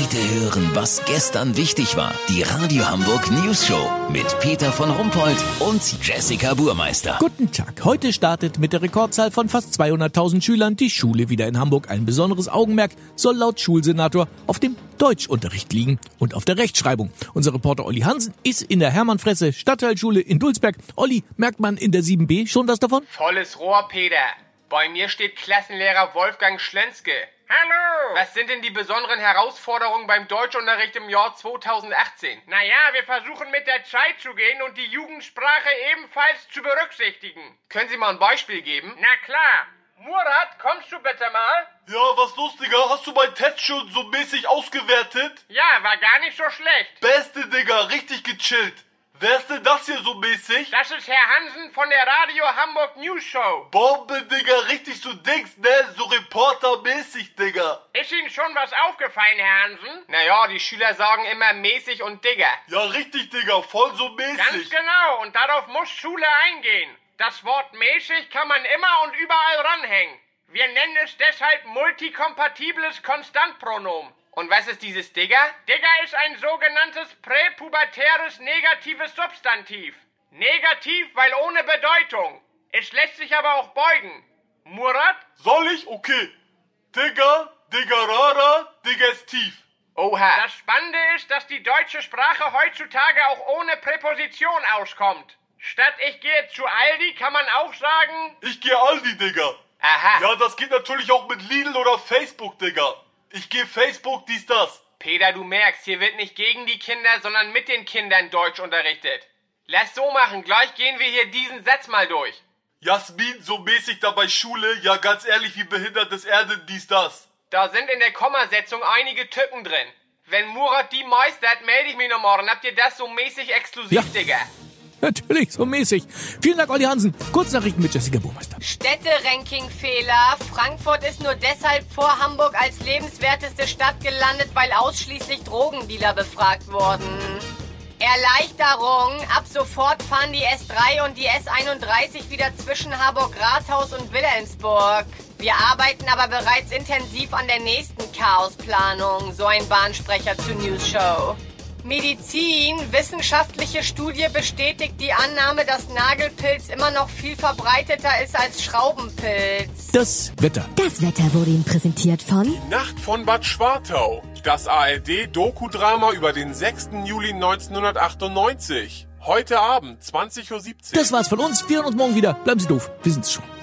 Heute hören, was gestern wichtig war. Die Radio Hamburg News Show mit Peter von Rumpold und Jessica Burmeister. Guten Tag. Heute startet mit der Rekordzahl von fast 200.000 Schülern die Schule wieder in Hamburg. Ein besonderes Augenmerk soll laut Schulsenator auf dem Deutschunterricht liegen und auf der Rechtschreibung. Unser Reporter Olli Hansen ist in der Hermann-Fresse Stadtteilschule in Dulsberg. Olli, merkt man in der 7b schon was davon? Volles Rohr, Peter. Bei mir steht Klassenlehrer Wolfgang Schlenske. Hallo! Was sind denn die besonderen Herausforderungen beim Deutschunterricht im Jahr 2018? Naja, wir versuchen mit der Zeit zu gehen und die Jugendsprache ebenfalls zu berücksichtigen. Können Sie mal ein Beispiel geben? Na klar. Murat, kommst du bitte mal? Ja, was lustiger? Hast du meinen Test schon so mäßig ausgewertet? Ja, war gar nicht so schlecht. Beste, Digga, richtig gechillt. Wer ist denn das hier so mäßig? Das ist Herr Hansen von der Radio Hamburg News Show. Bombe, Digga, richtig so Dings, ne? So reportermäßig, Digga. Ist Ihnen schon was aufgefallen, Herr Hansen? Naja, die Schüler sagen immer mäßig und Digger. Ja, richtig, Digga, voll so mäßig. Ganz genau, und darauf muss Schule eingehen. Das Wort mäßig kann man immer und überall ranhängen. Wir nennen es deshalb multikompatibles Konstantpronomen. Und was ist dieses Digger? Digger ist ein sogenanntes präpubertäres negatives Substantiv. Negativ, weil ohne Bedeutung. Es lässt sich aber auch beugen. Murat? Soll ich? Okay. Digga, Diggerara, Digestiv. Oha. Das Spannende ist, dass die deutsche Sprache heutzutage auch ohne Präposition auskommt. Statt ich gehe zu Aldi kann man auch sagen, Ich geh Aldi, Digga. Aha. Ja, das geht natürlich auch mit Lidl oder Facebook, Digga. Ich geh Facebook, dies, das. Peter, du merkst, hier wird nicht gegen die Kinder, sondern mit den Kindern Deutsch unterrichtet. Lass so machen, gleich gehen wir hier diesen Satz mal durch. Jasmin, so mäßig dabei Schule, ja ganz ehrlich, wie behindert ist Erde, dies, das. Da sind in der Kommasetzung einige Tücken drin. Wenn Murat die meistert, melde ich mich noch morgen. Habt ihr das so mäßig exklusiv, Ja. Digga? Natürlich, so mäßig. Vielen Dank, Olli Hansen. Kurznachrichten mit Jessica Burmeister. Städte-Ranking-Fehler. Frankfurt ist nur deshalb vor Hamburg als lebenswerteste Stadt gelandet, weil ausschließlich Drogendealer befragt wurden. Erleichterung. Ab sofort fahren die S3 und die S31 wieder zwischen Harburg-Rathaus und Wilhelmsburg. Wir arbeiten aber bereits intensiv an der nächsten Chaosplanung, so ein Bahnsprecher zur News Show. Medizin, wissenschaftliche Studie bestätigt die Annahme, dass Nagelpilz immer noch viel verbreiteter ist als Schraubenpilz. Das Wetter. Das Wetter wurde Ihnen präsentiert von Nacht von Bad Schwartau. Das ARD-Doku-Drama über den 6. Juli 1998. Heute Abend, 20.17 Uhr. Das war's von uns. Wir hören uns morgen wieder. Bleiben Sie doof. Wir sind's schon.